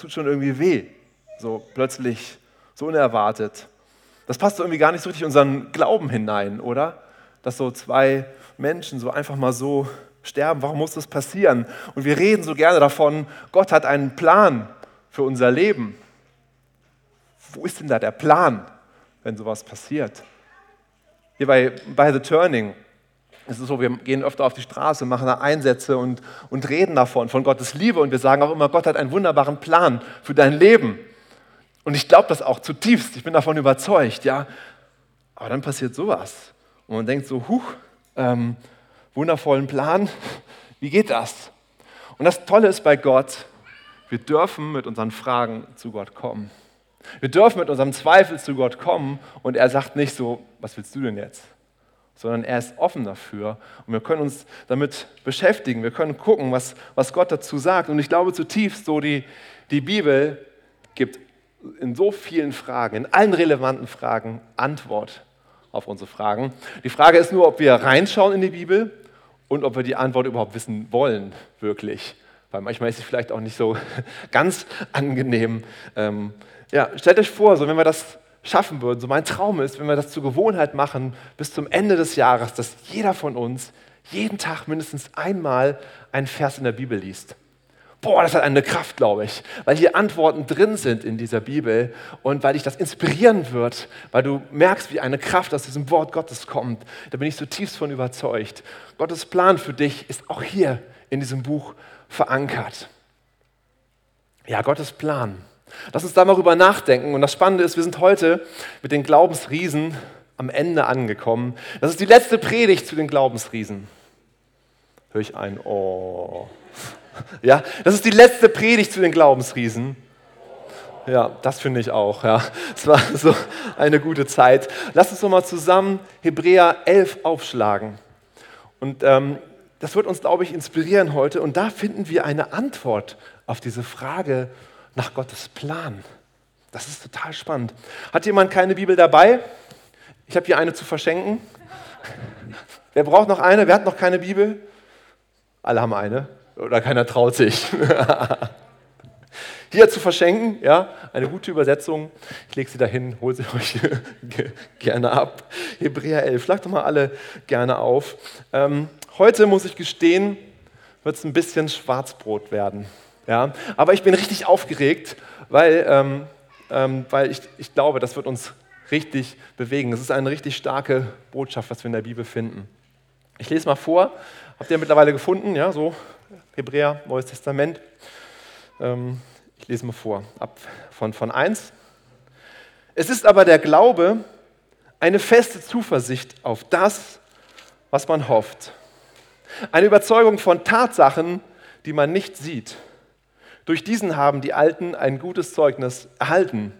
tut schon irgendwie weh. So plötzlich, so unerwartet. Das passt irgendwie gar nicht so richtig in unseren Glauben hinein, oder? Dass so zwei Menschen so einfach mal so sterben. Warum muss das passieren? Und wir reden so gerne davon, Gott hat einen Plan für unser Leben. Wo ist denn da der Plan, wenn sowas passiert? Hier bei, bei The Turning ist es so, wir gehen öfter auf die Straße, machen da Einsätze und, und reden davon, von Gottes Liebe. Und wir sagen auch immer, Gott hat einen wunderbaren Plan für dein Leben. Und ich glaube das auch zutiefst, ich bin davon überzeugt, ja. Aber dann passiert sowas. Und man denkt so, huch, ähm, wundervollen Plan, wie geht das? Und das Tolle ist bei Gott, wir dürfen mit unseren Fragen zu Gott kommen. Wir dürfen mit unserem Zweifel zu Gott kommen und er sagt nicht so, was willst du denn jetzt? Sondern er ist offen dafür und wir können uns damit beschäftigen. Wir können gucken, was, was Gott dazu sagt. Und ich glaube zutiefst, so die, die Bibel gibt in so vielen Fragen, in allen relevanten Fragen Antwort auf unsere Fragen. Die Frage ist nur, ob wir reinschauen in die Bibel und ob wir die Antwort überhaupt wissen wollen, wirklich. Weil manchmal ist sie vielleicht auch nicht so ganz angenehm. Ähm, ja, stellt euch vor, so wenn wir das schaffen würden, so mein Traum ist, wenn wir das zur Gewohnheit machen, bis zum Ende des Jahres, dass jeder von uns jeden Tag mindestens einmal einen Vers in der Bibel liest. Boah, das hat eine Kraft, glaube ich, weil hier Antworten drin sind in dieser Bibel und weil dich das inspirieren wird, weil du merkst, wie eine Kraft aus diesem Wort Gottes kommt. Da bin ich zutiefst von überzeugt. Gottes Plan für dich ist auch hier in diesem Buch verankert. Ja, Gottes Plan. Lass uns da mal drüber nachdenken. Und das Spannende ist, wir sind heute mit den Glaubensriesen am Ende angekommen. Das ist die letzte Predigt zu den Glaubensriesen. Hör ich ein, oh. Ja, das ist die letzte Predigt zu den Glaubensriesen. Ja, das finde ich auch. Ja, es war so eine gute Zeit. Lass uns noch mal zusammen Hebräer 11 aufschlagen. Und ähm, das wird uns, glaube ich, inspirieren heute. Und da finden wir eine Antwort auf diese Frage nach Gottes Plan. Das ist total spannend. Hat jemand keine Bibel dabei? Ich habe hier eine zu verschenken. Wer braucht noch eine? Wer hat noch keine Bibel? Alle haben eine. Oder keiner traut sich. Hier zu verschenken, ja, eine gute Übersetzung. Ich lege sie dahin, hol sie euch gerne ab. Hebräer 11, schlag doch mal alle gerne auf. Ähm, heute muss ich gestehen, wird es ein bisschen Schwarzbrot werden. Ja? Aber ich bin richtig aufgeregt, weil, ähm, ähm, weil ich, ich glaube, das wird uns richtig bewegen. Es ist eine richtig starke Botschaft, was wir in der Bibel finden. Ich lese mal vor. Habt ihr mittlerweile gefunden? Ja, so Hebräer, Neues Testament. Ähm, ich lese mal vor, ab von, von 1. Es ist aber der Glaube eine feste Zuversicht auf das, was man hofft. Eine Überzeugung von Tatsachen, die man nicht sieht. Durch diesen haben die Alten ein gutes Zeugnis erhalten.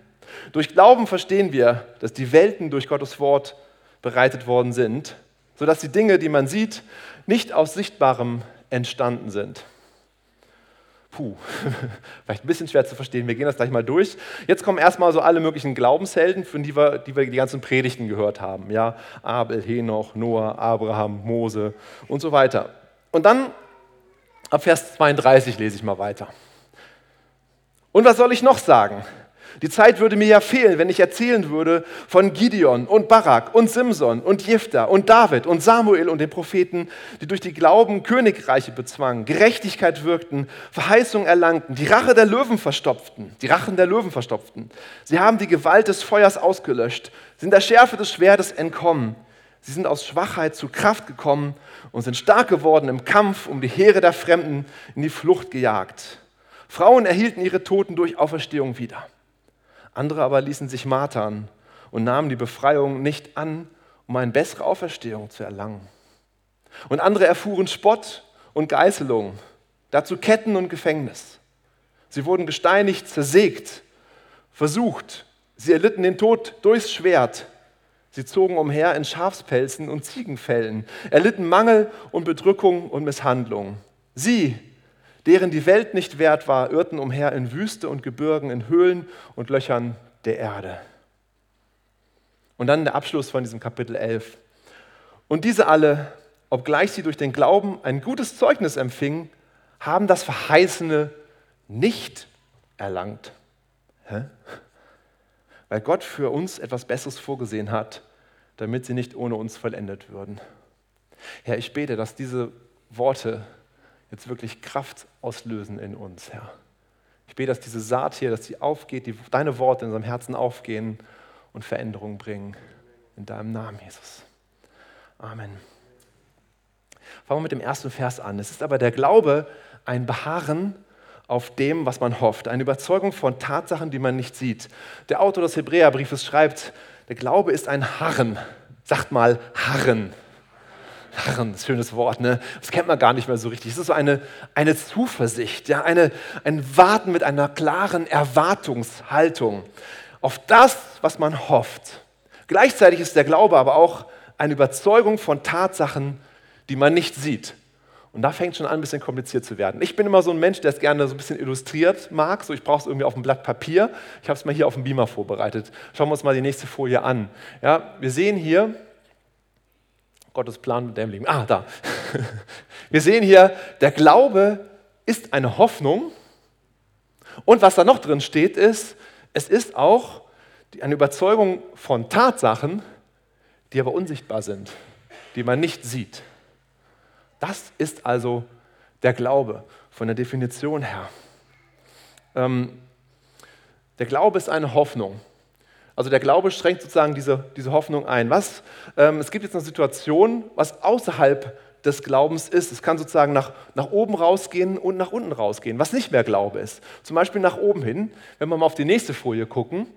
Durch Glauben verstehen wir, dass die Welten durch Gottes Wort bereitet worden sind, sodass die Dinge, die man sieht, nicht aus Sichtbarem entstanden sind. Puh, vielleicht ein bisschen schwer zu verstehen. Wir gehen das gleich mal durch. Jetzt kommen erstmal so alle möglichen Glaubenshelden, von die wir, die wir die ganzen Predigten gehört haben. Ja, Abel, Henoch, Noah, Abraham, Mose und so weiter. Und dann ab Vers 32 lese ich mal weiter. Und was soll ich noch sagen? Die Zeit würde mir ja fehlen, wenn ich erzählen würde von Gideon und Barak und Simson und Jephtha und David und Samuel und den Propheten, die durch die Glauben Königreiche bezwangen, Gerechtigkeit wirkten, Verheißung erlangten, die Rache der Löwen verstopften, die Rachen der Löwen verstopften. Sie haben die Gewalt des Feuers ausgelöscht, sind der Schärfe des Schwertes entkommen. Sie sind aus Schwachheit zu Kraft gekommen und sind stark geworden im Kampf, um die Heere der Fremden in die Flucht gejagt. Frauen erhielten ihre Toten durch Auferstehung wieder. Andere aber ließen sich martern und nahmen die Befreiung nicht an, um eine bessere Auferstehung zu erlangen. Und andere erfuhren Spott und Geißelung, dazu Ketten und Gefängnis. Sie wurden gesteinigt, zersägt, versucht. Sie erlitten den Tod durchs Schwert. Sie zogen umher in Schafspelzen und Ziegenfällen, erlitten Mangel und Bedrückung und Misshandlung. Sie, deren die Welt nicht wert war, irrten umher in Wüste und Gebirgen, in Höhlen und Löchern der Erde. Und dann der Abschluss von diesem Kapitel 11. Und diese alle, obgleich sie durch den Glauben ein gutes Zeugnis empfingen, haben das Verheißene nicht erlangt. Hä? Weil Gott für uns etwas Besseres vorgesehen hat, damit sie nicht ohne uns vollendet würden. Herr, ich bete, dass diese Worte jetzt wirklich Kraft auslösen in uns, Herr. Ich bete, dass diese Saat hier, dass sie aufgeht, die, deine Worte in unserem Herzen aufgehen und Veränderung bringen. In deinem Namen, Jesus. Amen. Fangen wir mit dem ersten Vers an. Es ist aber der Glaube ein Beharren auf dem, was man hofft, eine Überzeugung von Tatsachen, die man nicht sieht. Der Autor des Hebräerbriefes schreibt, der Glaube ist ein Harren. Sagt mal Harren. Harren, schönes Wort, ne? Das kennt man gar nicht mehr so richtig. Es ist so eine, eine Zuversicht, ja? eine, ein Warten mit einer klaren Erwartungshaltung auf das, was man hofft. Gleichzeitig ist der Glaube aber auch eine Überzeugung von Tatsachen, die man nicht sieht. Und da fängt schon an, ein bisschen kompliziert zu werden. Ich bin immer so ein Mensch, der es gerne so ein bisschen illustriert mag. So, ich brauche es irgendwie auf einem Blatt Papier. Ich habe es mal hier auf dem Beamer vorbereitet. Schauen wir uns mal die nächste Folie an. Ja, wir sehen hier, Gottes Plan mit dem Leben. Ah, da. Wir sehen hier, der Glaube ist eine Hoffnung. Und was da noch drin steht, ist, es ist auch eine Überzeugung von Tatsachen, die aber unsichtbar sind, die man nicht sieht. Das ist also der Glaube von der Definition her. Ähm, der Glaube ist eine Hoffnung. Also der Glaube schränkt sozusagen diese, diese Hoffnung ein. Was? Ähm, es gibt jetzt eine Situation, was außerhalb des Glaubens ist. Es kann sozusagen nach, nach oben rausgehen und nach unten rausgehen, was nicht mehr Glaube ist. Zum Beispiel nach oben hin, wenn wir mal auf die nächste Folie gucken.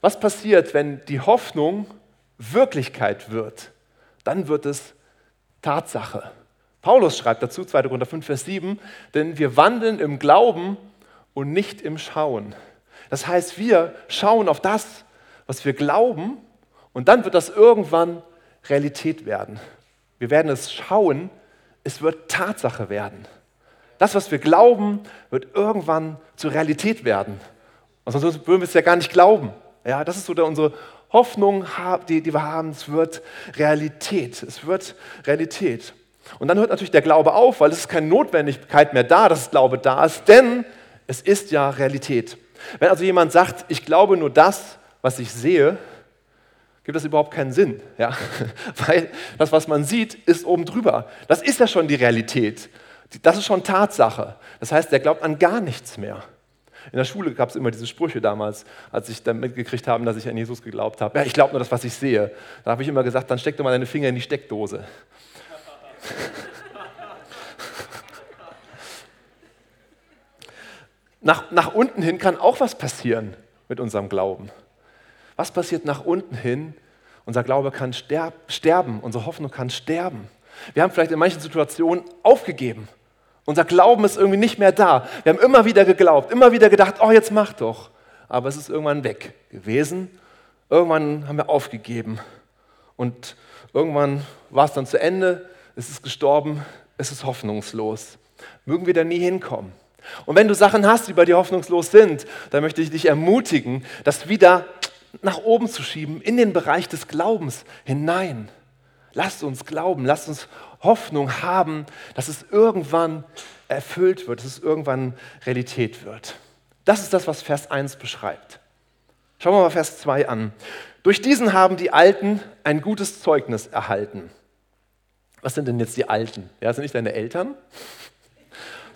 Was passiert, wenn die Hoffnung Wirklichkeit wird? Dann wird es Tatsache. Paulus schreibt dazu, 2. Korinther 5, Vers 7, denn wir wandeln im Glauben und nicht im Schauen. Das heißt, wir schauen auf das, was wir glauben, und dann wird das irgendwann Realität werden. Wir werden es schauen, es wird Tatsache werden. Das, was wir glauben, wird irgendwann zur Realität werden. Und sonst würden wir es ja gar nicht glauben. Ja, das ist so unsere Hoffnung, die, die wir haben. Es wird Realität. Es wird Realität. Und dann hört natürlich der Glaube auf, weil es ist keine Notwendigkeit mehr da, dass Glaube da ist, denn es ist ja Realität. Wenn also jemand sagt, ich glaube nur das, was ich sehe, gibt das überhaupt keinen Sinn. Ja? Weil das, was man sieht, ist oben drüber. Das ist ja schon die Realität. Das ist schon Tatsache. Das heißt, der glaubt an gar nichts mehr. In der Schule gab es immer diese Sprüche damals, als ich dann mitgekriegt habe, dass ich an Jesus geglaubt habe. Ja, ich glaube nur das, was ich sehe. Da habe ich immer gesagt, dann steck doch mal deine Finger in die Steckdose. nach, nach unten hin kann auch was passieren mit unserem Glauben. Was passiert nach unten hin? Unser Glaube kann sterben, unsere Hoffnung kann sterben. Wir haben vielleicht in manchen Situationen aufgegeben. Unser Glauben ist irgendwie nicht mehr da. Wir haben immer wieder geglaubt, immer wieder gedacht, oh, jetzt mach doch. Aber es ist irgendwann weg gewesen. Irgendwann haben wir aufgegeben. Und irgendwann war es dann zu Ende, es ist gestorben, es ist hoffnungslos. Mögen wir da nie hinkommen. Und wenn du Sachen hast, die bei dir hoffnungslos sind, dann möchte ich dich ermutigen, das wieder nach oben zu schieben, in den Bereich des Glaubens hinein. Lasst uns glauben, lasst uns Hoffnung haben, dass es irgendwann erfüllt wird, dass es irgendwann Realität wird. Das ist das, was Vers 1 beschreibt. Schauen wir mal Vers 2 an. Durch diesen haben die Alten ein gutes Zeugnis erhalten. Was sind denn jetzt die Alten? Ja, sind nicht deine Eltern?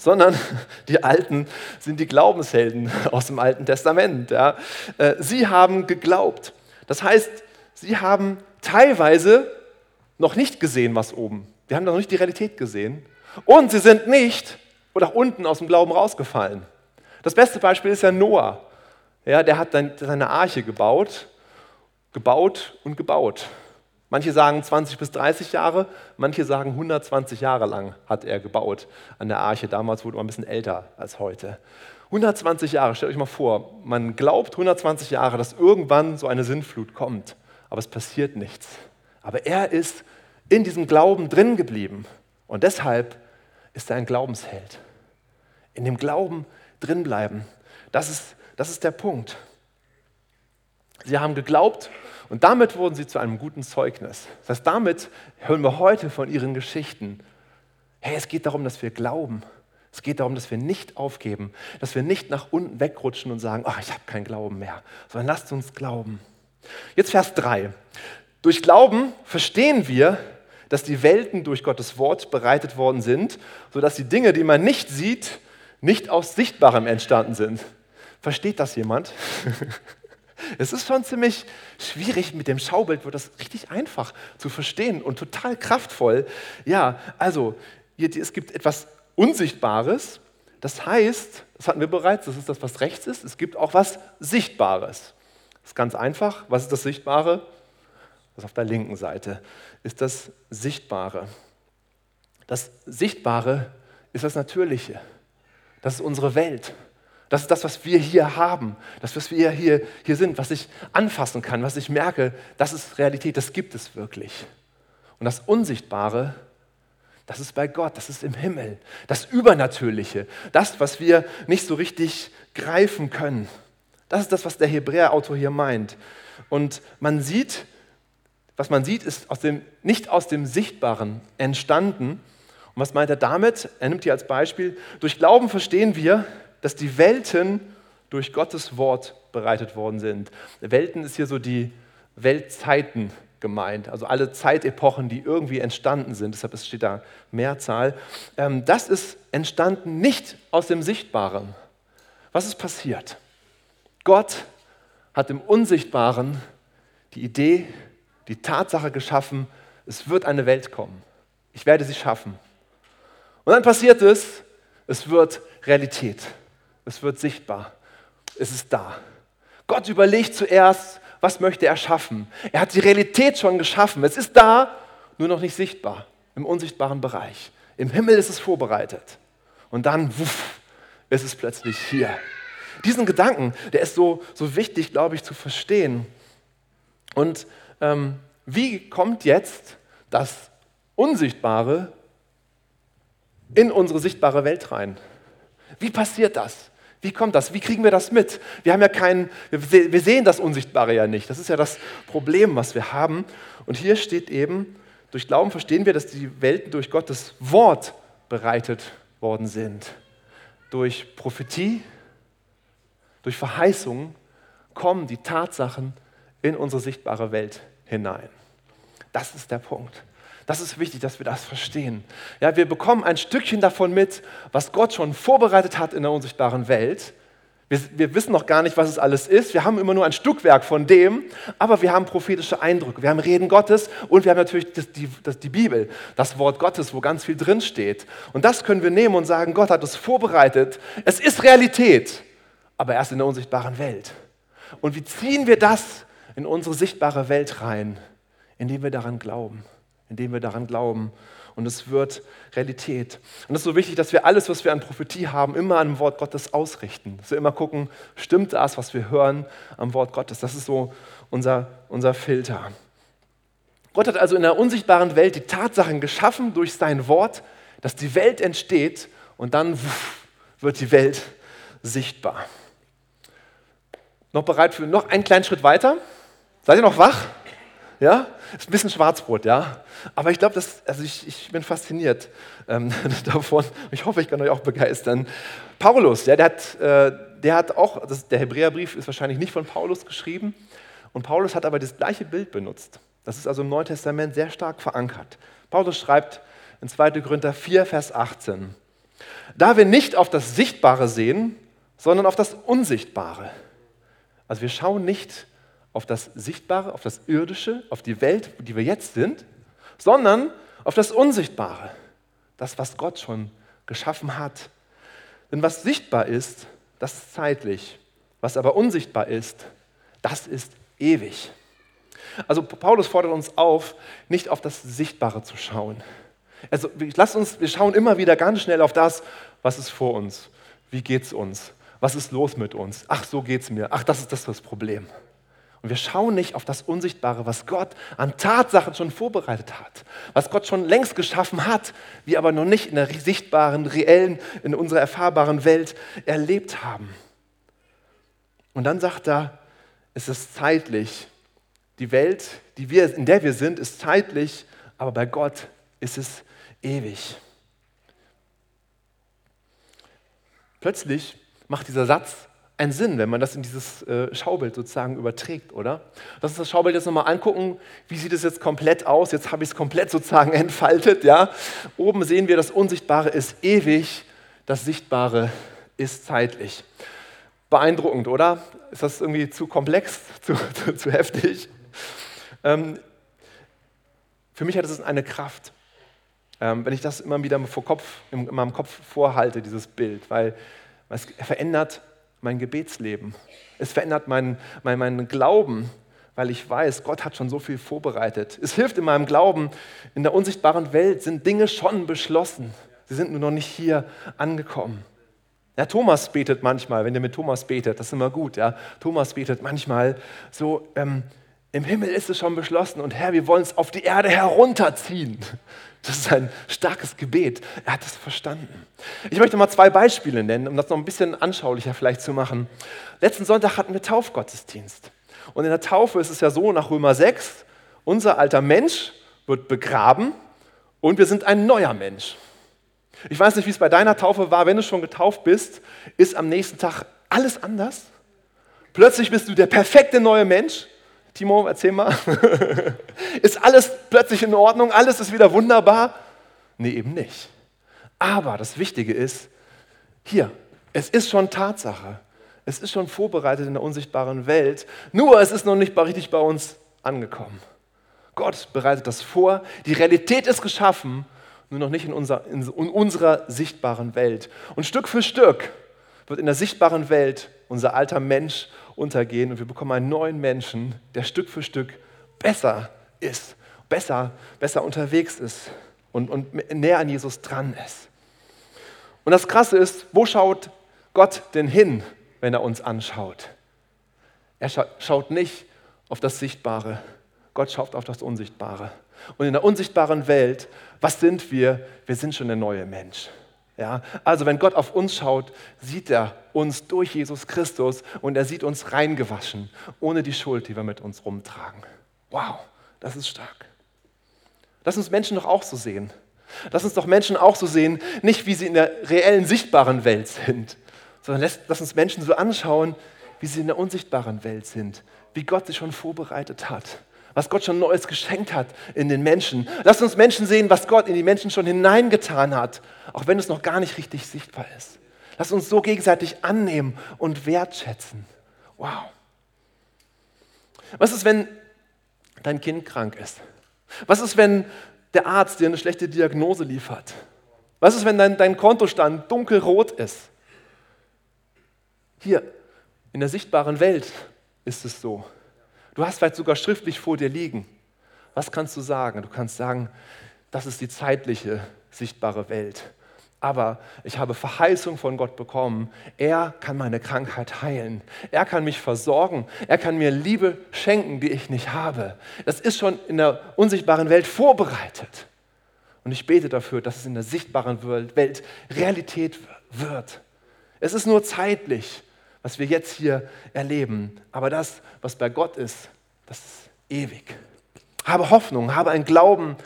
Sondern die Alten sind die Glaubenshelden aus dem Alten Testament. Ja. Äh, sie haben geglaubt. Das heißt, sie haben teilweise noch nicht gesehen, was oben. Wir haben noch nicht die Realität gesehen. Und sie sind nicht oder unten aus dem Glauben rausgefallen. Das beste Beispiel ist ja Noah. Ja, der hat seine Arche gebaut, gebaut und gebaut. Manche sagen 20 bis 30 Jahre, manche sagen 120 Jahre lang hat er gebaut an der Arche. Damals wurde man ein bisschen älter als heute. 120 Jahre, stellt euch mal vor, man glaubt 120 Jahre, dass irgendwann so eine Sintflut kommt, aber es passiert nichts. Aber er ist in diesem Glauben drin geblieben und deshalb ist er ein Glaubensheld. In dem Glauben drin bleiben, das ist, das ist der Punkt. Sie haben geglaubt und damit wurden sie zu einem guten Zeugnis. Das heißt, damit hören wir heute von ihren Geschichten. Hey, es geht darum, dass wir glauben. Es geht darum, dass wir nicht aufgeben, dass wir nicht nach unten wegrutschen und sagen, oh, ich habe keinen Glauben mehr, sondern lasst uns glauben. Jetzt Vers 3. Durch Glauben verstehen wir, dass die Welten durch Gottes Wort bereitet worden sind, sodass die Dinge, die man nicht sieht, nicht aus Sichtbarem entstanden sind. Versteht das jemand? Es ist schon ziemlich schwierig, mit dem Schaubild wird das richtig einfach zu verstehen und total kraftvoll. Ja, also es gibt etwas Unsichtbares, das heißt, das hatten wir bereits, das ist das, was rechts ist, es gibt auch was Sichtbares. Das ist ganz einfach. Was ist das Sichtbare? Das auf der linken Seite ist das Sichtbare. Das Sichtbare ist das Natürliche. Das ist unsere Welt. Das ist das, was wir hier haben, das, was wir hier, hier sind, was ich anfassen kann, was ich merke, das ist Realität, das gibt es wirklich. Und das Unsichtbare, das ist bei Gott, das ist im Himmel, das Übernatürliche, das, was wir nicht so richtig greifen können. Das ist das, was der Hebräer-Autor hier meint. Und man sieht, was man sieht, ist aus dem, nicht aus dem Sichtbaren entstanden. Und was meint er damit? Er nimmt hier als Beispiel, durch Glauben verstehen wir, dass die Welten durch Gottes Wort bereitet worden sind. Welten ist hier so die Weltzeiten gemeint, also alle Zeitepochen, die irgendwie entstanden sind, deshalb steht da Mehrzahl. Ähm, das ist entstanden nicht aus dem Sichtbaren. Was ist passiert? Gott hat im Unsichtbaren die Idee, die Tatsache geschaffen, es wird eine Welt kommen. Ich werde sie schaffen. Und dann passiert es, es wird Realität. Es wird sichtbar. Es ist da. Gott überlegt zuerst, was möchte er schaffen. Er hat die Realität schon geschaffen. Es ist da, nur noch nicht sichtbar, im unsichtbaren Bereich. Im Himmel ist es vorbereitet. Und dann, wuff, ist es plötzlich hier. Diesen Gedanken, der ist so, so wichtig, glaube ich, zu verstehen. Und ähm, wie kommt jetzt das Unsichtbare in unsere sichtbare Welt rein? Wie passiert das? Wie kommt das? Wie kriegen wir das mit? Wir haben ja keinen, wir sehen das Unsichtbare ja nicht. Das ist ja das Problem, was wir haben. Und hier steht eben, durch Glauben verstehen wir, dass die Welten durch Gottes Wort bereitet worden sind. Durch Prophetie, durch Verheißungen kommen die Tatsachen in unsere sichtbare Welt hinein. Das ist der Punkt. Das ist wichtig, dass wir das verstehen. Ja, wir bekommen ein Stückchen davon mit, was Gott schon vorbereitet hat in der unsichtbaren Welt. Wir, wir, wissen noch gar nicht, was es alles ist. Wir haben immer nur ein Stückwerk von dem, aber wir haben prophetische Eindrücke. Wir haben Reden Gottes und wir haben natürlich das, die, das, die Bibel, das Wort Gottes, wo ganz viel drinsteht. Und das können wir nehmen und sagen, Gott hat es vorbereitet. Es ist Realität, aber erst in der unsichtbaren Welt. Und wie ziehen wir das in unsere sichtbare Welt rein? Indem wir daran glauben indem wir daran glauben. Und es wird Realität. Und es ist so wichtig, dass wir alles, was wir an Prophetie haben, immer an dem Wort Gottes ausrichten. Dass wir immer gucken, stimmt das, was wir hören am Wort Gottes. Das ist so unser, unser Filter. Gott hat also in der unsichtbaren Welt die Tatsachen geschaffen durch sein Wort, dass die Welt entsteht und dann wird die Welt sichtbar. Noch bereit für noch einen kleinen Schritt weiter? Seid ihr noch wach? Ja? Ist ein bisschen Schwarzbrot, ja. Aber ich glaube, also ich, ich, bin fasziniert ähm, davon. Ich hoffe, ich kann euch auch begeistern. Paulus, ja, der hat, äh, der hat auch, das, der Hebräerbrief ist wahrscheinlich nicht von Paulus geschrieben. Und Paulus hat aber das gleiche Bild benutzt. Das ist also im Neuen Testament sehr stark verankert. Paulus schreibt in 2. Korinther 4, Vers 18: Da wir nicht auf das Sichtbare sehen, sondern auf das Unsichtbare. Also wir schauen nicht auf das Sichtbare, auf das Irdische, auf die Welt, die wir jetzt sind, sondern auf das Unsichtbare, das, was Gott schon geschaffen hat. Denn was sichtbar ist, das ist zeitlich. Was aber unsichtbar ist, das ist ewig. Also Paulus fordert uns auf, nicht auf das Sichtbare zu schauen. Also lasst uns, wir schauen immer wieder ganz schnell auf das, was ist vor uns. Wie geht es uns? Was ist los mit uns? Ach, so geht es mir. Ach, das ist das, das Problem. Und wir schauen nicht auf das Unsichtbare, was Gott an Tatsachen schon vorbereitet hat, was Gott schon längst geschaffen hat, wir aber noch nicht in der sichtbaren, reellen, in unserer erfahrbaren Welt erlebt haben. Und dann sagt er, es ist zeitlich. Die Welt, die wir, in der wir sind, ist zeitlich, aber bei Gott ist es ewig. plötzlich macht dieser Satz einen Sinn, wenn man das in dieses äh, Schaubild sozusagen überträgt, oder? Lass uns das Schaubild jetzt nochmal angucken. Wie sieht es jetzt komplett aus? Jetzt habe ich es komplett sozusagen entfaltet, ja? Oben sehen wir, das Unsichtbare ist ewig, das Sichtbare ist zeitlich. Beeindruckend, oder? Ist das irgendwie zu komplex, zu, zu, zu heftig? Ähm, für mich hat es eine Kraft, ähm, wenn ich das immer wieder vor Kopf, in, in meinem Kopf vorhalte, dieses Bild, weil es verändert mein Gebetsleben. Es verändert meinen mein, mein Glauben, weil ich weiß, Gott hat schon so viel vorbereitet. Es hilft in meinem Glauben, in der unsichtbaren Welt sind Dinge schon beschlossen. Sie sind nur noch nicht hier angekommen. Ja, Thomas betet manchmal, wenn ihr mit Thomas betet, das ist immer gut. Ja, Thomas betet manchmal so: ähm, Im Himmel ist es schon beschlossen und Herr, wir wollen es auf die Erde herunterziehen. Das ist ein starkes Gebet. Er hat es verstanden. Ich möchte mal zwei Beispiele nennen, um das noch ein bisschen anschaulicher vielleicht zu machen. Letzten Sonntag hatten wir Taufgottesdienst. Und in der Taufe ist es ja so, nach Römer 6, unser alter Mensch wird begraben und wir sind ein neuer Mensch. Ich weiß nicht, wie es bei deiner Taufe war. Wenn du schon getauft bist, ist am nächsten Tag alles anders. Plötzlich bist du der perfekte neue Mensch. Timo, erzähl mal. ist alles plötzlich in Ordnung? Alles ist wieder wunderbar? Nee, eben nicht. Aber das Wichtige ist, hier, es ist schon Tatsache. Es ist schon vorbereitet in der unsichtbaren Welt. Nur es ist noch nicht richtig bei uns angekommen. Gott bereitet das vor. Die Realität ist geschaffen nur noch nicht in, unser, in unserer sichtbaren Welt. Und Stück für Stück wird in der sichtbaren Welt unser alter Mensch untergehen und wir bekommen einen neuen Menschen, der Stück für Stück besser ist, besser, besser unterwegs ist und, und näher an Jesus dran ist. Und das Krasse ist, wo schaut Gott denn hin, wenn er uns anschaut? Er schaut nicht auf das Sichtbare, Gott schaut auf das Unsichtbare. Und in der unsichtbaren Welt, was sind wir? Wir sind schon der neue Mensch. Ja, also wenn Gott auf uns schaut, sieht er uns durch Jesus Christus und er sieht uns reingewaschen, ohne die Schuld, die wir mit uns rumtragen. Wow, das ist stark. Lass uns Menschen doch auch so sehen. Lass uns doch Menschen auch so sehen, nicht wie sie in der reellen, sichtbaren Welt sind, sondern lass, lass uns Menschen so anschauen, wie sie in der unsichtbaren Welt sind, wie Gott sie schon vorbereitet hat was Gott schon Neues geschenkt hat in den Menschen. Lasst uns Menschen sehen, was Gott in die Menschen schon hineingetan hat, auch wenn es noch gar nicht richtig sichtbar ist. Lasst uns so gegenseitig annehmen und wertschätzen. Wow. Was ist, wenn dein Kind krank ist? Was ist, wenn der Arzt dir eine schlechte Diagnose liefert? Was ist, wenn dein, dein Kontostand dunkelrot ist? Hier, in der sichtbaren Welt ist es so. Du hast vielleicht sogar schriftlich vor dir liegen. Was kannst du sagen? Du kannst sagen, das ist die zeitliche, sichtbare Welt. Aber ich habe Verheißung von Gott bekommen. Er kann meine Krankheit heilen. Er kann mich versorgen. Er kann mir Liebe schenken, die ich nicht habe. Das ist schon in der unsichtbaren Welt vorbereitet. Und ich bete dafür, dass es in der sichtbaren Welt Realität wird. Es ist nur zeitlich was wir jetzt hier erleben. Aber das, was bei Gott ist, das ist ewig. Habe Hoffnung, habe ein Glauben,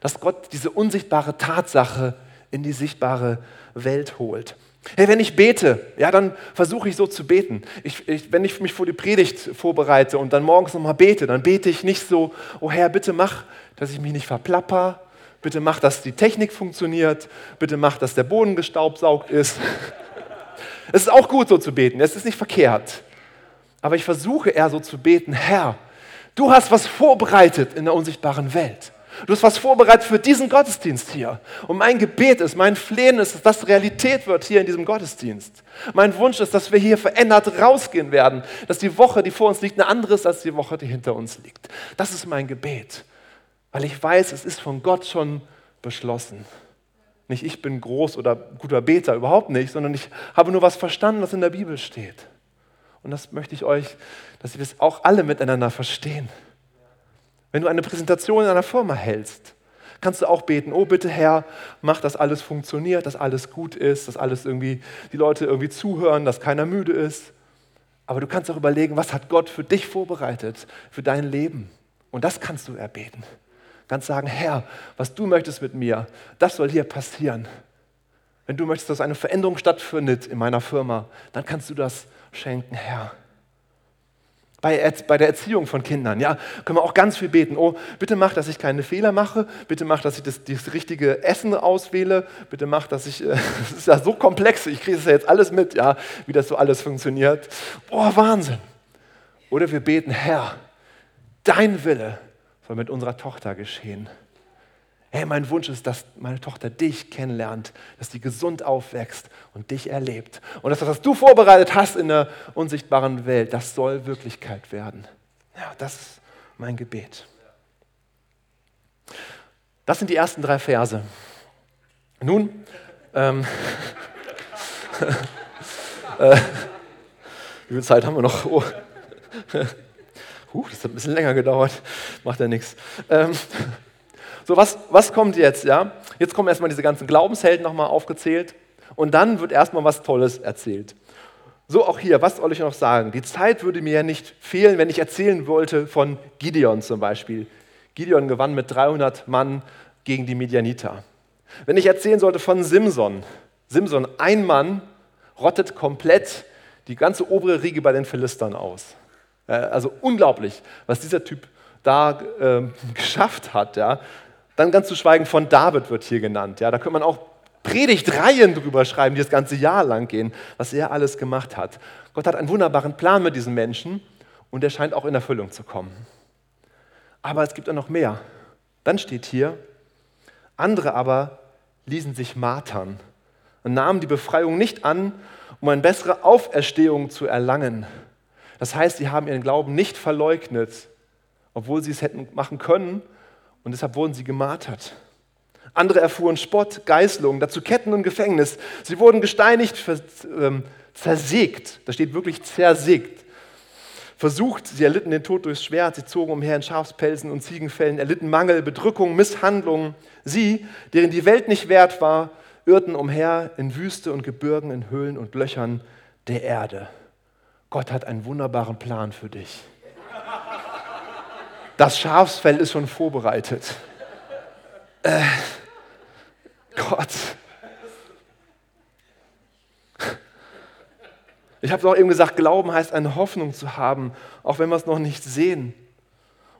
dass Gott diese unsichtbare Tatsache in die sichtbare Welt holt. Hey, wenn ich bete, ja, dann versuche ich so zu beten. Ich, ich, wenn ich mich vor die Predigt vorbereite und dann morgens nochmal bete, dann bete ich nicht so, oh Herr, bitte mach, dass ich mich nicht verplapper, bitte mach, dass die Technik funktioniert, bitte mach, dass der Boden gestaubsaugt ist. Es ist auch gut, so zu beten. Es ist nicht verkehrt. Aber ich versuche eher so zu beten, Herr, du hast was vorbereitet in der unsichtbaren Welt. Du hast was vorbereitet für diesen Gottesdienst hier. Und mein Gebet ist, mein Flehen ist, dass das Realität wird hier in diesem Gottesdienst. Mein Wunsch ist, dass wir hier verändert rausgehen werden, dass die Woche, die vor uns liegt, eine andere ist als die Woche, die hinter uns liegt. Das ist mein Gebet, weil ich weiß, es ist von Gott schon beschlossen. Nicht ich bin groß oder guter Beter, überhaupt nicht, sondern ich habe nur was verstanden, was in der Bibel steht. Und das möchte ich euch, dass ihr das auch alle miteinander verstehen. Wenn du eine Präsentation in einer Firma hältst, kannst du auch beten, oh bitte Herr, mach, dass alles funktioniert, dass alles gut ist, dass alles irgendwie, die Leute irgendwie zuhören, dass keiner müde ist. Aber du kannst auch überlegen, was hat Gott für dich vorbereitet, für dein Leben. Und das kannst du erbeten. Ganz sagen, Herr, was du möchtest mit mir, das soll hier passieren. Wenn du möchtest, dass eine Veränderung stattfindet in meiner Firma, dann kannst du das schenken, Herr. Bei, bei, der Erziehung von Kindern, ja, können wir auch ganz viel beten. Oh, bitte mach, dass ich keine Fehler mache. Bitte mach, dass ich das, das richtige Essen auswähle. Bitte mach, dass ich, äh, das ist ja so komplex, ich kriege es ja jetzt alles mit, ja, wie das so alles funktioniert. Boah, Wahnsinn. Oder wir beten, Herr, dein Wille soll mit unserer Tochter geschehen. Hey, mein Wunsch ist, dass meine Tochter dich kennenlernt, dass sie gesund aufwächst und dich erlebt. Und dass das, was du vorbereitet hast in der unsichtbaren Welt, das soll Wirklichkeit werden. Ja, das ist mein Gebet. Das sind die ersten drei Verse. Nun, ähm, äh, wie viel Zeit haben wir noch? Oh. Huh, das hat ein bisschen länger gedauert. Macht ja nichts. Ähm, so, was, was kommt jetzt? Ja? Jetzt kommen erstmal diese ganzen Glaubenshelden nochmal aufgezählt und dann wird erstmal was Tolles erzählt. So auch hier, was soll ich noch sagen? Die Zeit würde mir ja nicht fehlen, wenn ich erzählen wollte von Gideon zum Beispiel. Gideon gewann mit 300 Mann gegen die Medianiter. Wenn ich erzählen sollte von Simson. Simson, ein Mann, rottet komplett die ganze obere Riege bei den Philistern aus. Also unglaublich, was dieser Typ da äh, geschafft hat. Ja. Dann ganz zu schweigen von David wird hier genannt. Ja, da könnte man auch Predigtreihen drüber schreiben, die das ganze Jahr lang gehen, was er alles gemacht hat. Gott hat einen wunderbaren Plan mit diesen Menschen und er scheint auch in Erfüllung zu kommen. Aber es gibt auch noch mehr. Dann steht hier, andere aber ließen sich martern und nahmen die Befreiung nicht an, um eine bessere Auferstehung zu erlangen. Das heißt, sie haben ihren Glauben nicht verleugnet, obwohl sie es hätten machen können und deshalb wurden sie gemartert. Andere erfuhren Spott, Geißelung, dazu Ketten und Gefängnis. Sie wurden gesteinigt, ähm, zersägt. Da steht wirklich zersägt. Versucht, sie erlitten den Tod durchs Schwert, sie zogen umher in Schafspelzen und Ziegenfällen, erlitten Mangel, Bedrückung, Misshandlungen. Sie, deren die Welt nicht wert war, irrten umher in Wüste und Gebirgen, in Höhlen und Löchern der Erde. Gott hat einen wunderbaren Plan für dich. Das Schafsfell ist schon vorbereitet. Äh, Gott. Ich habe es auch eben gesagt, Glauben heißt eine Hoffnung zu haben, auch wenn wir es noch nicht sehen.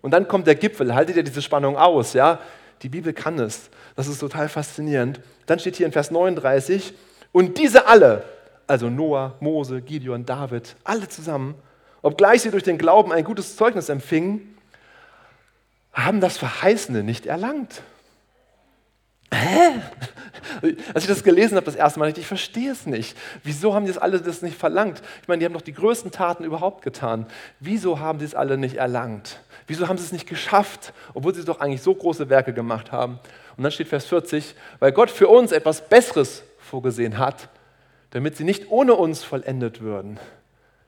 Und dann kommt der Gipfel, haltet ihr diese Spannung aus, ja? Die Bibel kann es. Das ist total faszinierend. Dann steht hier in Vers 39, und diese alle, also Noah, Mose, Gideon, David, alle zusammen, obgleich sie durch den Glauben ein gutes Zeugnis empfingen, haben das Verheißene nicht erlangt. Hä? Als ich das gelesen habe, das erste Mal, ich verstehe es nicht. Wieso haben die das alle das nicht verlangt? Ich meine, die haben doch die größten Taten überhaupt getan. Wieso haben sie es alle nicht erlangt? Wieso haben sie es nicht geschafft, obwohl sie doch eigentlich so große Werke gemacht haben? Und dann steht Vers 40, weil Gott für uns etwas Besseres vorgesehen hat, damit sie nicht ohne uns vollendet würden.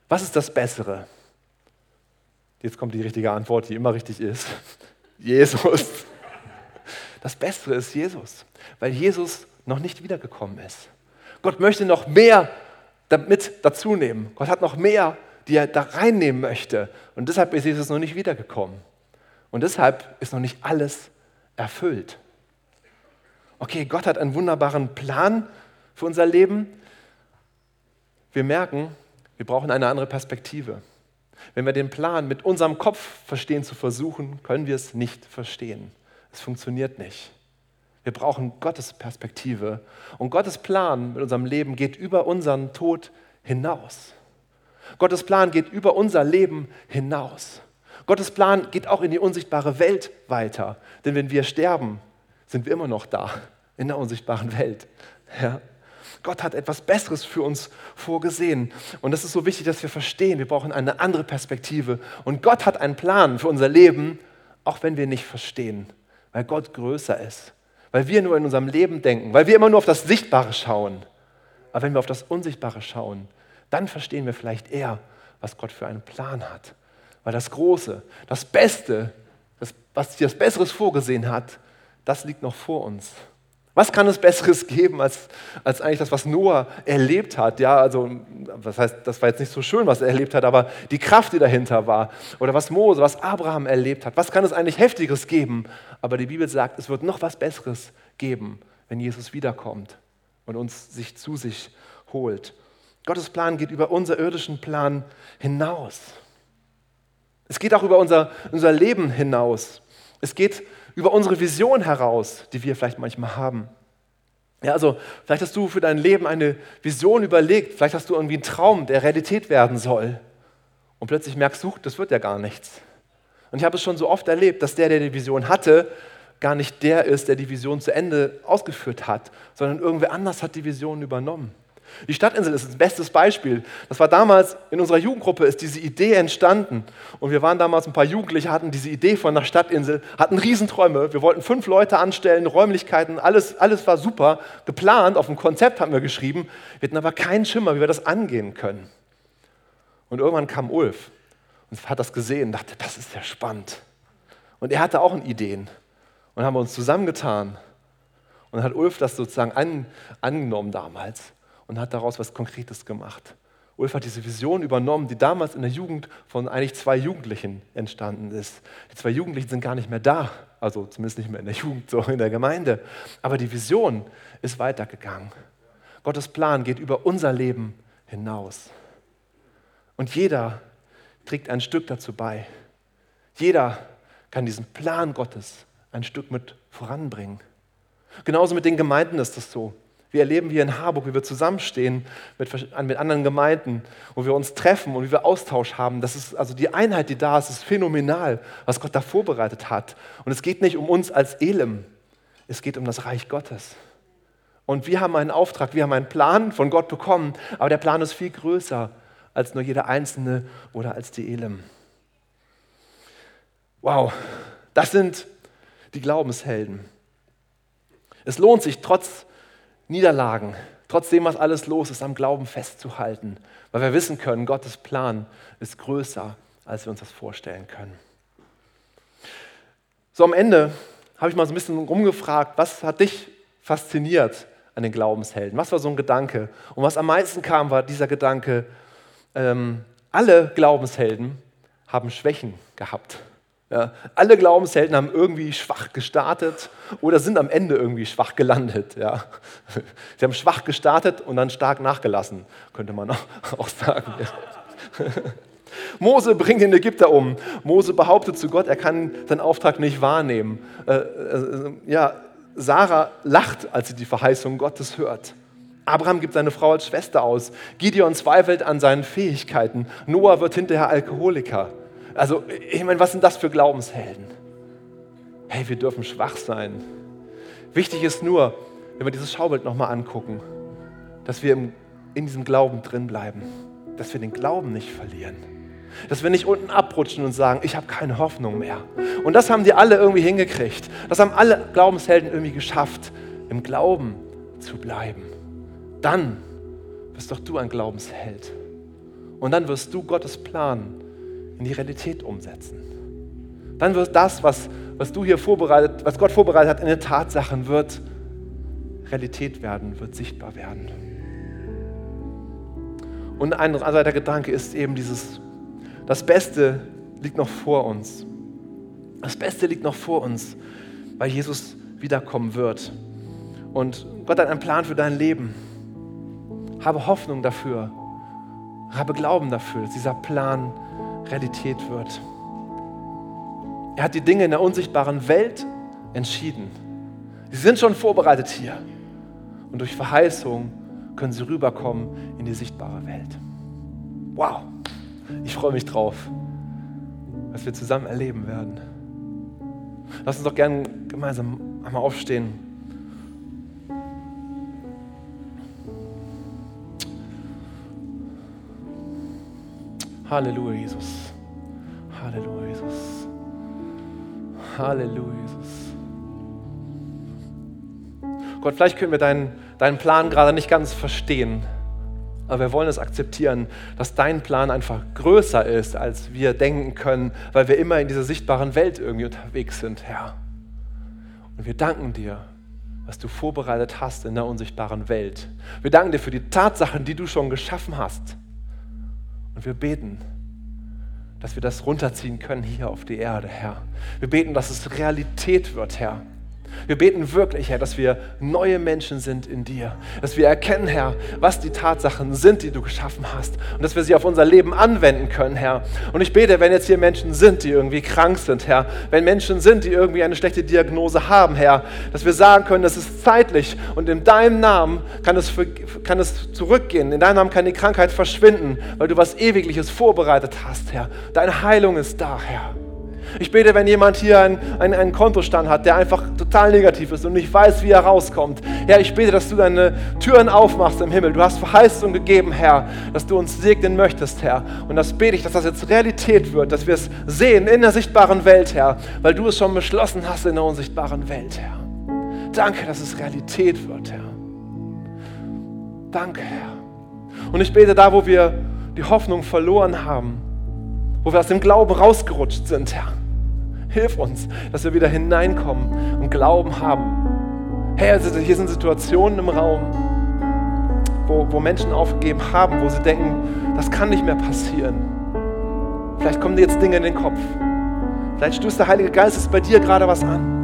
Was ist das Bessere? Jetzt kommt die richtige Antwort, die immer richtig ist. Jesus. Das Bessere ist Jesus, weil Jesus noch nicht wiedergekommen ist. Gott möchte noch mehr damit dazu nehmen. Gott hat noch mehr, die er da reinnehmen möchte. Und deshalb ist Jesus noch nicht wiedergekommen. Und deshalb ist noch nicht alles erfüllt. Okay, Gott hat einen wunderbaren Plan für unser Leben. Wir merken, wir brauchen eine andere Perspektive. Wenn wir den Plan mit unserem Kopf verstehen zu versuchen, können wir es nicht verstehen. Es funktioniert nicht. Wir brauchen Gottes Perspektive. Und Gottes Plan mit unserem Leben geht über unseren Tod hinaus. Gottes Plan geht über unser Leben hinaus. Gottes Plan geht auch in die unsichtbare Welt weiter. Denn wenn wir sterben, sind wir immer noch da, in der unsichtbaren Welt. Ja? Gott hat etwas Besseres für uns vorgesehen. Und das ist so wichtig, dass wir verstehen, wir brauchen eine andere Perspektive. Und Gott hat einen Plan für unser Leben, auch wenn wir nicht verstehen, weil Gott größer ist, weil wir nur in unserem Leben denken, weil wir immer nur auf das Sichtbare schauen. Aber wenn wir auf das Unsichtbare schauen, dann verstehen wir vielleicht eher, was Gott für einen Plan hat. Weil das Große, das Beste, das, was das Besseres vorgesehen hat, das liegt noch vor uns. Was kann es Besseres geben als, als eigentlich das, was Noah erlebt hat? Ja, also, was heißt, das war jetzt nicht so schön, was er erlebt hat, aber die Kraft, die dahinter war. Oder was Mose, was Abraham erlebt hat. Was kann es eigentlich Heftigeres geben? Aber die Bibel sagt, es wird noch was Besseres geben, wenn Jesus wiederkommt. und uns sich zu sich holt. Gottes Plan geht über unser irdischen Plan hinaus. Es geht auch über unser, unser Leben hinaus. Es geht über unsere Vision heraus, die wir vielleicht manchmal haben. Ja, also vielleicht hast du für dein Leben eine Vision überlegt, vielleicht hast du irgendwie einen Traum, der Realität werden soll. Und plötzlich merkst du, das wird ja gar nichts. Und ich habe es schon so oft erlebt, dass der, der die Vision hatte, gar nicht der ist, der die Vision zu Ende ausgeführt hat, sondern irgendwer anders hat die Vision übernommen. Die Stadtinsel ist ein bestes Beispiel. Das war damals in unserer Jugendgruppe ist diese Idee entstanden und wir waren damals ein paar Jugendliche, hatten diese Idee von einer Stadtinsel, hatten Riesenträume. Wir wollten fünf Leute anstellen, Räumlichkeiten, alles, alles war super geplant. Auf dem Konzept haben wir geschrieben. Wir hatten aber keinen Schimmer, wie wir das angehen können. Und irgendwann kam Ulf und hat das gesehen und dachte, das ist ja spannend. Und er hatte auch Ideen und haben wir uns zusammengetan. Und hat Ulf das sozusagen an, angenommen damals und hat daraus was Konkretes gemacht. Ulf hat diese Vision übernommen, die damals in der Jugend von eigentlich zwei Jugendlichen entstanden ist. Die zwei Jugendlichen sind gar nicht mehr da, also zumindest nicht mehr in der Jugend, so in der Gemeinde. Aber die Vision ist weitergegangen. Gottes Plan geht über unser Leben hinaus. Und jeder trägt ein Stück dazu bei. Jeder kann diesen Plan Gottes ein Stück mit voranbringen. Genauso mit den Gemeinden ist das so. Wir erleben hier in Harburg, wie wir zusammenstehen mit, mit anderen Gemeinden, wo wir uns treffen und wie wir Austausch haben. Das ist also die Einheit, die da ist, ist phänomenal, was Gott da vorbereitet hat. Und es geht nicht um uns als Elem, es geht um das Reich Gottes. Und wir haben einen Auftrag, wir haben einen Plan von Gott bekommen, aber der Plan ist viel größer als nur jeder Einzelne oder als die Elem. Wow, das sind die Glaubenshelden. Es lohnt sich trotz Niederlagen, trotzdem was alles los ist, am Glauben festzuhalten, weil wir wissen können, Gottes Plan ist größer, als wir uns das vorstellen können. So am Ende habe ich mal so ein bisschen rumgefragt, was hat dich fasziniert an den Glaubenshelden? Was war so ein Gedanke? Und was am meisten kam, war dieser Gedanke, ähm, alle Glaubenshelden haben Schwächen gehabt. Ja, alle Glaubenshelden haben irgendwie schwach gestartet oder sind am Ende irgendwie schwach gelandet. Ja. Sie haben schwach gestartet und dann stark nachgelassen, könnte man auch sagen. Mose bringt den Ägypter um. Mose behauptet zu Gott, er kann seinen Auftrag nicht wahrnehmen. Äh, äh, ja, Sarah lacht, als sie die Verheißung Gottes hört. Abraham gibt seine Frau als Schwester aus. Gideon zweifelt an seinen Fähigkeiten. Noah wird hinterher Alkoholiker. Also, ich meine, was sind das für Glaubenshelden? Hey, wir dürfen schwach sein. Wichtig ist nur, wenn wir dieses Schaubild nochmal angucken, dass wir in diesem Glauben drin bleiben, dass wir den Glauben nicht verlieren, dass wir nicht unten abrutschen und sagen, ich habe keine Hoffnung mehr. Und das haben die alle irgendwie hingekriegt. Das haben alle Glaubenshelden irgendwie geschafft, im Glauben zu bleiben. Dann bist doch du ein Glaubensheld. Und dann wirst du Gottes Plan in die Realität umsetzen. Dann wird das, was, was du hier vorbereitet, was Gott vorbereitet hat, in den Tatsachen wird Realität werden, wird sichtbar werden. Und ein zweiter Gedanke ist eben dieses, das Beste liegt noch vor uns. Das Beste liegt noch vor uns, weil Jesus wiederkommen wird. Und Gott hat einen Plan für dein Leben. Habe Hoffnung dafür. Habe Glauben dafür, dass dieser Plan Realität wird. Er hat die Dinge in der unsichtbaren Welt entschieden. Sie sind schon vorbereitet hier. Und durch Verheißung können sie rüberkommen in die sichtbare Welt. Wow, ich freue mich drauf, was wir zusammen erleben werden. Lass uns doch gerne gemeinsam einmal aufstehen. Halleluja, Jesus. Halleluja, Jesus. Halleluja, Jesus. Gott, vielleicht können wir deinen, deinen Plan gerade nicht ganz verstehen, aber wir wollen es akzeptieren, dass dein Plan einfach größer ist, als wir denken können, weil wir immer in dieser sichtbaren Welt irgendwie unterwegs sind, Herr. Und wir danken dir, was du vorbereitet hast in der unsichtbaren Welt. Wir danken dir für die Tatsachen, die du schon geschaffen hast. Und wir beten, dass wir das runterziehen können hier auf die Erde, Herr. Wir beten, dass es Realität wird, Herr. Wir beten wirklich, Herr, dass wir neue Menschen sind in dir. Dass wir erkennen, Herr, was die Tatsachen sind, die du geschaffen hast. Und dass wir sie auf unser Leben anwenden können, Herr. Und ich bete, wenn jetzt hier Menschen sind, die irgendwie krank sind, Herr. Wenn Menschen sind, die irgendwie eine schlechte Diagnose haben, Herr. Dass wir sagen können, das ist zeitlich und in deinem Namen kann es, kann es zurückgehen. In deinem Namen kann die Krankheit verschwinden, weil du was Ewigliches vorbereitet hast, Herr. Deine Heilung ist da, Herr. Ich bete, wenn jemand hier einen, einen, einen, Kontostand hat, der einfach total negativ ist und nicht weiß, wie er rauskommt. Herr, ich bete, dass du deine Türen aufmachst im Himmel. Du hast Verheißung gegeben, Herr, dass du uns segnen möchtest, Herr. Und das bete ich, dass das jetzt Realität wird, dass wir es sehen in der sichtbaren Welt, Herr, weil du es schon beschlossen hast in der unsichtbaren Welt, Herr. Danke, dass es Realität wird, Herr. Danke, Herr. Und ich bete da, wo wir die Hoffnung verloren haben, wo wir aus dem Glauben rausgerutscht sind, Herr. Hilf uns, dass wir wieder hineinkommen und Glauben haben. Herr, hier sind Situationen im Raum, wo, wo Menschen aufgegeben haben, wo sie denken, das kann nicht mehr passieren. Vielleicht kommen dir jetzt Dinge in den Kopf. Vielleicht stößt der Heilige Geist bei dir gerade was an.